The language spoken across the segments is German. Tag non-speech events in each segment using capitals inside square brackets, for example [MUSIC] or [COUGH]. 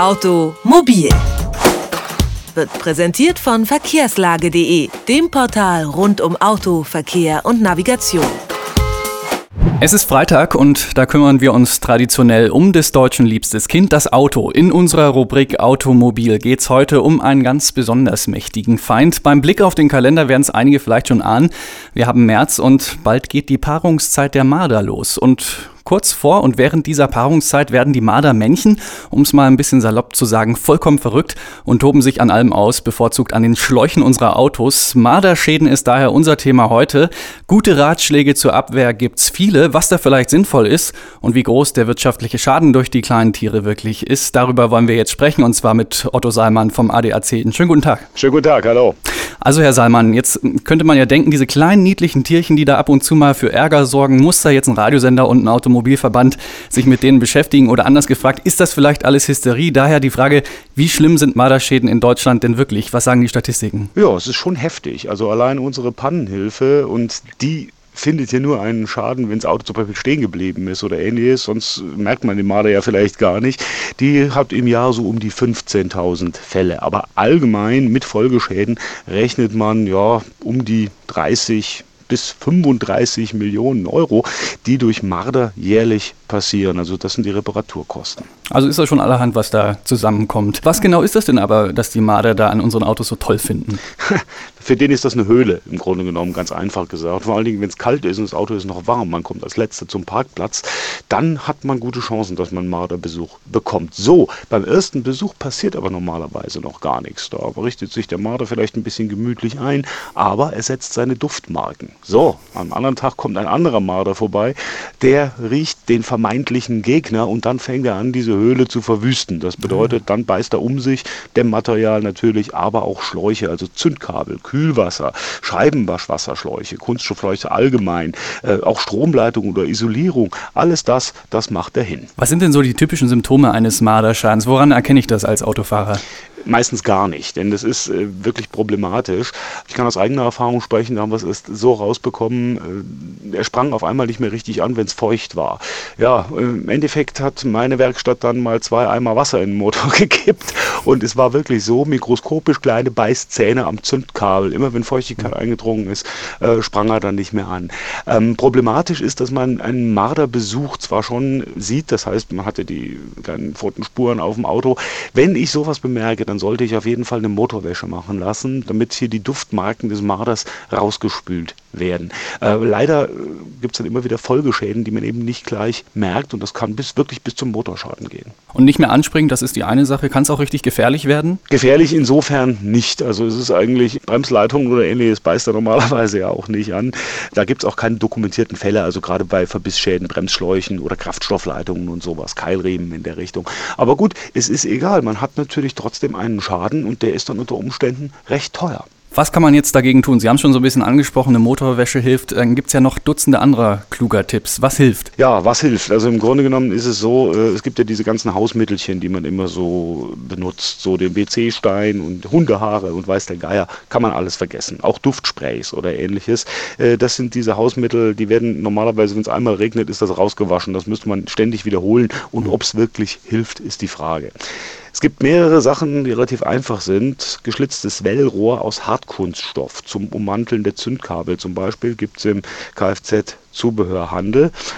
Automobil wird präsentiert von verkehrslage.de, dem Portal rund um Auto, Verkehr und Navigation. Es ist Freitag und da kümmern wir uns traditionell um des Deutschen liebstes Kind, das Auto. In unserer Rubrik Automobil geht es heute um einen ganz besonders mächtigen Feind. Beim Blick auf den Kalender werden es einige vielleicht schon ahnen. Wir haben März und bald geht die Paarungszeit der Marder los. Und Kurz vor und während dieser Paarungszeit werden die Mardermännchen, um es mal ein bisschen salopp zu sagen, vollkommen verrückt und toben sich an allem aus, bevorzugt an den Schläuchen unserer Autos. Marderschäden ist daher unser Thema heute. Gute Ratschläge zur Abwehr gibt's viele. Was da vielleicht sinnvoll ist und wie groß der wirtschaftliche Schaden durch die kleinen Tiere wirklich ist, darüber wollen wir jetzt sprechen und zwar mit Otto Salmann vom ADAC. Einen schönen guten Tag. Schönen guten Tag, hallo. Also Herr Salmann, jetzt könnte man ja denken, diese kleinen niedlichen Tierchen, die da ab und zu mal für Ärger sorgen, muss da jetzt ein Radiosender und ein Automobilverband sich mit denen beschäftigen oder anders gefragt, ist das vielleicht alles Hysterie? Daher die Frage, wie schlimm sind Marderschäden in Deutschland denn wirklich? Was sagen die Statistiken? Ja, es ist schon heftig. Also allein unsere Pannenhilfe und die findet ja nur einen Schaden, wenn das Auto zum Beispiel stehen geblieben ist oder ähnliches, sonst merkt man den Marder ja vielleicht gar nicht. Die hat im Jahr so um die 15.000 Fälle. Aber allgemein mit Folgeschäden rechnet man ja um die 30 bis 35 Millionen Euro, die durch Marder jährlich passieren. Also das sind die Reparaturkosten. Also ist das schon allerhand, was da zusammenkommt. Was genau ist das denn aber, dass die Marder da an unseren Autos so toll finden? [LAUGHS] Für den ist das eine Höhle, im Grunde genommen, ganz einfach gesagt. Vor allen Dingen, wenn es kalt ist und das Auto ist noch warm, man kommt als Letzter zum Parkplatz, dann hat man gute Chancen, dass man Marderbesuch bekommt. So, beim ersten Besuch passiert aber normalerweise noch gar nichts. Da richtet sich der Marder vielleicht ein bisschen gemütlich ein, aber er setzt seine Duftmarken. So, am anderen Tag kommt ein anderer Marder vorbei, der riecht den vermeintlichen Gegner und dann fängt er an, diese Höhle zu verwüsten. Das bedeutet, dann beißt er um sich, Dämmmaterial natürlich, aber auch Schläuche, also Zündkabel, Kühlwasser, Scheibenwaschwasserschläuche, Kunststoffschläuche allgemein, äh, auch Stromleitung oder Isolierung, alles das, das macht er hin. Was sind denn so die typischen Symptome eines Marderschadens? Woran erkenne ich das als Autofahrer? Meistens gar nicht, denn das ist äh, wirklich problematisch. Ich kann aus eigener Erfahrung sprechen, da haben wir es erst so rausbekommen, äh, er sprang auf einmal nicht mehr richtig an, wenn es feucht war. Ja, im Endeffekt hat meine Werkstatt dann mal zwei Eimer Wasser in den Motor [LAUGHS] gekippt und es war wirklich so mikroskopisch kleine Beißzähne am Zündkabel. Immer wenn Feuchtigkeit eingedrungen ist, äh, sprang er dann nicht mehr an. Ähm, problematisch ist, dass man einen Marderbesuch zwar schon sieht, das heißt, man hatte die kleinen Pfotenspuren auf dem Auto. Wenn ich sowas bemerke, dann sollte ich auf jeden Fall eine Motorwäsche machen lassen, damit hier die Duftmarken des Marders rausgespült werden. Äh, leider äh, gibt es dann immer wieder Folgeschäden, die man eben nicht gleich merkt und das kann bis wirklich bis zum Motorschaden gehen. Und nicht mehr anspringen, das ist die eine Sache. Kann es auch richtig gefährlich werden? Gefährlich insofern nicht. Also es ist eigentlich Bremsleitungen oder ähnliches beißt er normalerweise ja auch nicht an. Da gibt es auch keine dokumentierten Fälle, also gerade bei Verbissschäden, Bremsschläuchen oder Kraftstoffleitungen und sowas, Keilriemen in der Richtung. Aber gut, es ist egal. Man hat natürlich trotzdem einen Schaden und der ist dann unter Umständen recht teuer. Was kann man jetzt dagegen tun? Sie haben schon so ein bisschen angesprochen, eine Motorwäsche hilft. Dann gibt es ja noch Dutzende anderer kluger Tipps. Was hilft? Ja, was hilft? Also im Grunde genommen ist es so, äh, es gibt ja diese ganzen Hausmittelchen, die man immer so benutzt. So den WC-Stein und Hundehaare und weiß der Geier, kann man alles vergessen. Auch Duftsprays oder ähnliches. Äh, das sind diese Hausmittel, die werden normalerweise, wenn es einmal regnet, ist das rausgewaschen. Das müsste man ständig wiederholen. Und ob es wirklich hilft, ist die Frage. Es gibt mehrere Sachen, die relativ einfach sind. Geschlitztes Wellrohr aus Hartkunststoff zum Ummanteln der Zündkabel zum Beispiel gibt es im Kfz-Zubehörhandel.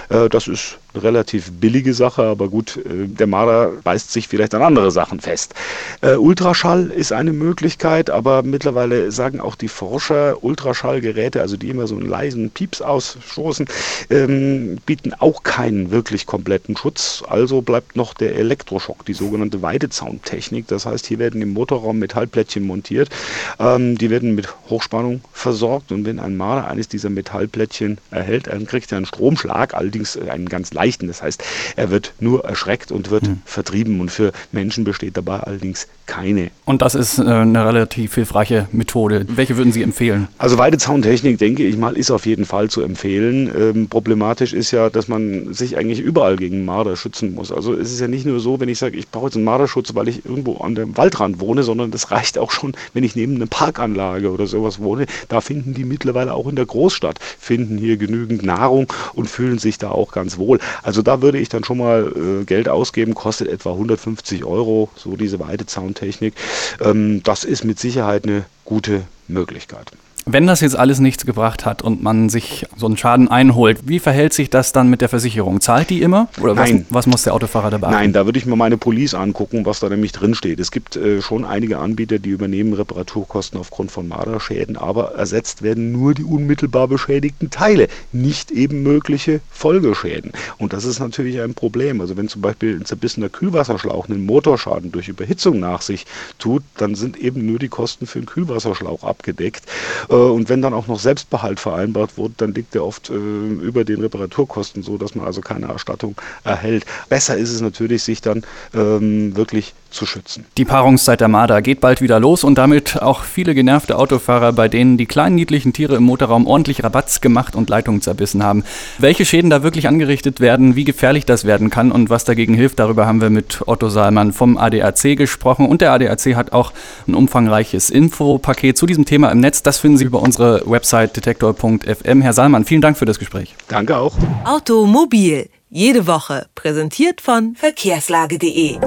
Äh, das ist eine relativ billige Sache, aber gut, äh, der Marder beißt sich vielleicht an andere Sachen fest. Äh, Ultraschall ist eine Möglichkeit, aber mittlerweile sagen auch die Forscher, Ultraschallgeräte, also die immer so einen leisen Pieps ausstoßen, ähm, bieten auch keinen wirklich kompletten Schutz. Also bleibt noch der Elektroschock, die sogenannte Weidezauntechnik. Das heißt, hier werden im Motorraum Metallplättchen montiert. Ähm, die werden mit Hochspannung versorgt und wenn ein Marder eines dieser Metallplättchen erhält, dann kriegt er einen Stromschlag, allerdings einen ganz leichten leichten. Das heißt, er wird nur erschreckt und wird mhm. vertrieben. Und für Menschen besteht dabei allerdings keine. Und das ist äh, eine relativ hilfreiche Methode. Welche würden Sie empfehlen? Also Weidezauntechnik, denke ich mal, ist auf jeden Fall zu empfehlen. Ähm, problematisch ist ja, dass man sich eigentlich überall gegen Marder schützen muss. Also es ist ja nicht nur so, wenn ich sage, ich brauche jetzt einen Marderschutz, weil ich irgendwo an dem Waldrand wohne, sondern das reicht auch schon, wenn ich neben einer Parkanlage oder sowas wohne. Da finden die mittlerweile auch in der Großstadt, finden hier genügend Nahrung und fühlen sich da auch ganz wohl. Also da würde ich dann schon mal äh, Geld ausgeben, kostet etwa 150 Euro, so diese Weidezauntechnik. Ähm, das ist mit Sicherheit eine gute Möglichkeit. Wenn das jetzt alles nichts gebracht hat und man sich so einen Schaden einholt, wie verhält sich das dann mit der Versicherung? Zahlt die immer? Oder Nein. Was, was muss der Autofahrer dabei? Nein, da würde ich mir meine Police angucken, was da nämlich drin steht. Es gibt äh, schon einige Anbieter, die übernehmen Reparaturkosten aufgrund von Marderschäden, aber ersetzt werden nur die unmittelbar beschädigten Teile, nicht eben mögliche Folgeschäden. Und das ist natürlich ein Problem. Also wenn zum Beispiel ein zerbissener Kühlwasserschlauch einen Motorschaden durch Überhitzung nach sich tut, dann sind eben nur die Kosten für den Kühlwasserschlauch abgedeckt. Äh, und wenn dann auch noch Selbstbehalt vereinbart wurde, dann liegt der oft äh, über den Reparaturkosten so, dass man also keine Erstattung erhält. Besser ist es natürlich, sich dann ähm, wirklich zu schützen. Die Paarungszeit der Marder geht bald wieder los und damit auch viele genervte Autofahrer, bei denen die kleinen niedlichen Tiere im Motorraum ordentlich Rabatz gemacht und Leitungen zerbissen haben. Welche Schäden da wirklich angerichtet werden, wie gefährlich das werden kann und was dagegen hilft, darüber haben wir mit Otto Salmann vom ADAC gesprochen und der ADAC hat auch ein umfangreiches Infopaket zu diesem Thema im Netz. Das finden Sie über unsere Website detektor.fm. Herr Salmann, vielen Dank für das Gespräch. Danke auch. Automobil, jede Woche, präsentiert von verkehrslage.de.